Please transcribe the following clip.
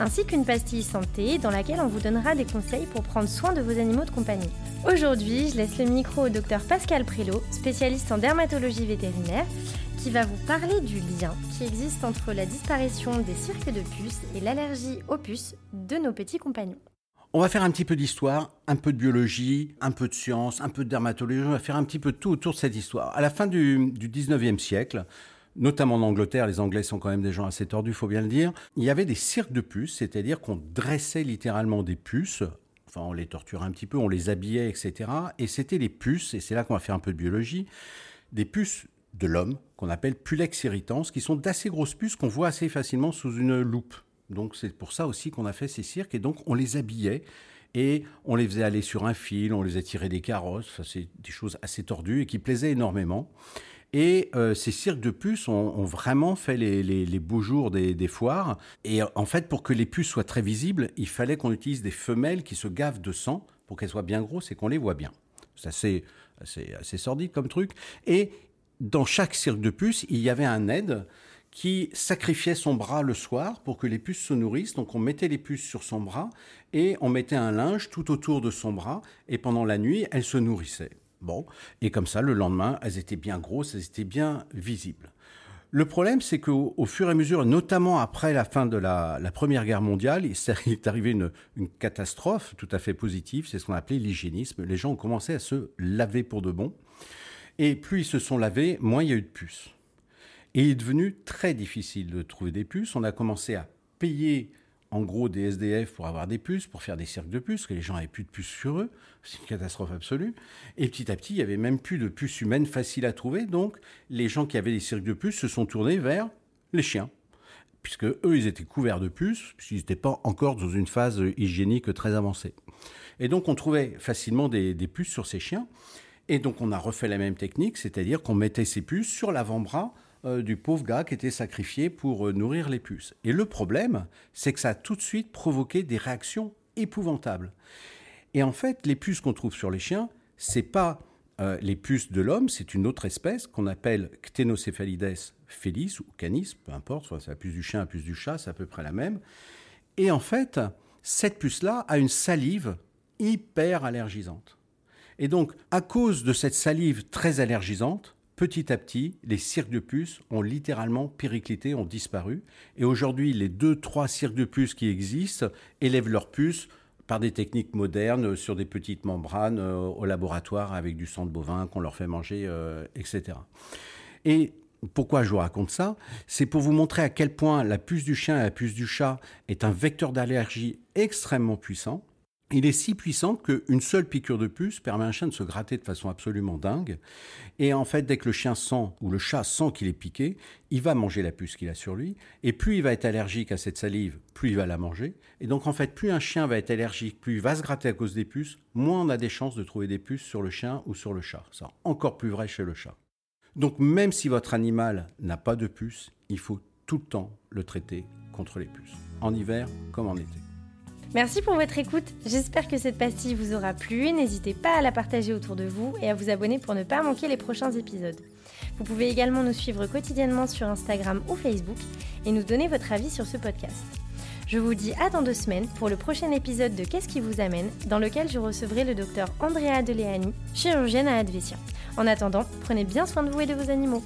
ainsi qu'une pastille santé dans laquelle on vous donnera des conseils pour prendre soin de vos animaux de compagnie. Aujourd'hui, je laisse le micro au docteur Pascal Prélot, spécialiste en dermatologie vétérinaire, qui va vous parler du lien qui existe entre la disparition des cirques de puces et l'allergie aux puces de nos petits compagnons. On va faire un petit peu d'histoire, un peu de biologie, un peu de science, un peu de dermatologie. On va faire un petit peu tout autour de cette histoire. À la fin du, du 19e siècle, notamment en Angleterre, les Anglais sont quand même des gens assez tordus, faut bien le dire, il y avait des cirques de puces, c'est-à-dire qu'on dressait littéralement des puces enfin on les torturait un petit peu, on les habillait, etc. Et c'était les puces, et c'est là qu'on va faire un peu de biologie, des puces de l'homme qu'on appelle Pulex irritans, qui sont d'assez grosses puces qu'on voit assez facilement sous une loupe. Donc c'est pour ça aussi qu'on a fait ces cirques et donc on les habillait et on les faisait aller sur un fil, on les a des carrosses, c'est des choses assez tordues et qui plaisaient énormément. Et euh, ces cirques de puces ont, vraiment fait les, beaux jours des, foires. Et en fait, pour que les puces soient très visibles, il fallait qu'on utilise des femelles qui se gavent de sang pour qu'elles soient bien grosses et qu'on les voit bien. C'est assez, assez, assez sordide comme truc. Et dans chaque cirque de puces, il y avait un aide qui sacrifiait son bras le soir pour que les puces se nourrissent. Donc on mettait les puces sur son bras et on mettait un linge tout autour de son bras et pendant la nuit, elles se nourrissaient. Bon, et comme ça, le lendemain, elles étaient bien grosses, elles étaient bien visibles. Le problème, c'est qu'au au fur et à mesure, notamment après la fin de la, Première Guerre mondiale, il est arrivé une, une catastrophe tout à fait positive, c'est ce qu'on appelait l'hygiénisme. Les gens ont commencé à se laver pour de bon. Et plus ils se sont lavés, moins il y a eu de puces. Et il est devenu très difficile de trouver des puces. On a commencé à payer en gros des SDF pour avoir des puces, pour faire des cirques de puces, que les gens avaient plus de puces sur eux. C'est une catastrophe absolue. Et petit à petit, il y avait même plus de puces humaines faciles à trouver. Donc, les gens qui avaient des cirques de puces se sont tournés vers les chiens. Puisque eux, ils étaient couverts de puces, puisqu'ils n'étaient pas encore dans une phase hygiénique très avancée. Et donc, on trouvait facilement des puces sur ces chiens. Et donc, on a refait la même technique, c'est-à-dire qu'on mettait ces puces sur l'avant-bras euh, du pauvre gars qui était sacrifié pour euh, nourrir les puces. Et le problème, c'est que ça a tout de suite provoqué des réactions épouvantables. Et en fait, les puces qu'on trouve sur les chiens, c'est pas euh, les puces de l'homme, c'est une autre espèce qu'on appelle Ctenocephalides felis ou canis, peu importe, soit c'est la puce du chien, la puce du chat, c'est à peu près la même. Et en fait, cette puce-là a une salive hyper allergisante. Et donc, à cause de cette salive très allergisante, petit à petit, les cirques de puces ont littéralement périclité, ont disparu. Et aujourd'hui, les deux, trois cirques de puces qui existent élèvent leurs puces par des techniques modernes sur des petites membranes euh, au laboratoire avec du sang de bovin qu'on leur fait manger, euh, etc. Et pourquoi je vous raconte ça? C'est pour vous montrer à quel point la puce du chien et la puce du chat est un vecteur d'allergie extrêmement puissant. Il est si puissant qu'une seule piqûre de puce permet à un chien de se gratter de façon absolument dingue. Et en fait, dès que le chien sent ou le chat sent qu'il est piqué, il va manger la puce qu'il a sur lui. Et plus il va être allergique à cette salive, plus il va la manger. Et donc, en fait, plus un chien va être allergique, plus il va se gratter à cause des puces, moins on a des chances de trouver des puces sur le chien ou sur le chat. C'est encore plus vrai chez le chat. Donc, même si votre animal n'a pas de puce, il faut tout le temps le traiter contre les puces, en hiver comme en été. Merci pour votre écoute. J'espère que cette pastille vous aura plu. N'hésitez pas à la partager autour de vous et à vous abonner pour ne pas manquer les prochains épisodes. Vous pouvez également nous suivre quotidiennement sur Instagram ou Facebook et nous donner votre avis sur ce podcast. Je vous dis à dans deux semaines pour le prochain épisode de Qu'est-ce qui vous amène, dans lequel je recevrai le docteur Andrea Deleani, chirurgienne à Advesia. En attendant, prenez bien soin de vous et de vos animaux.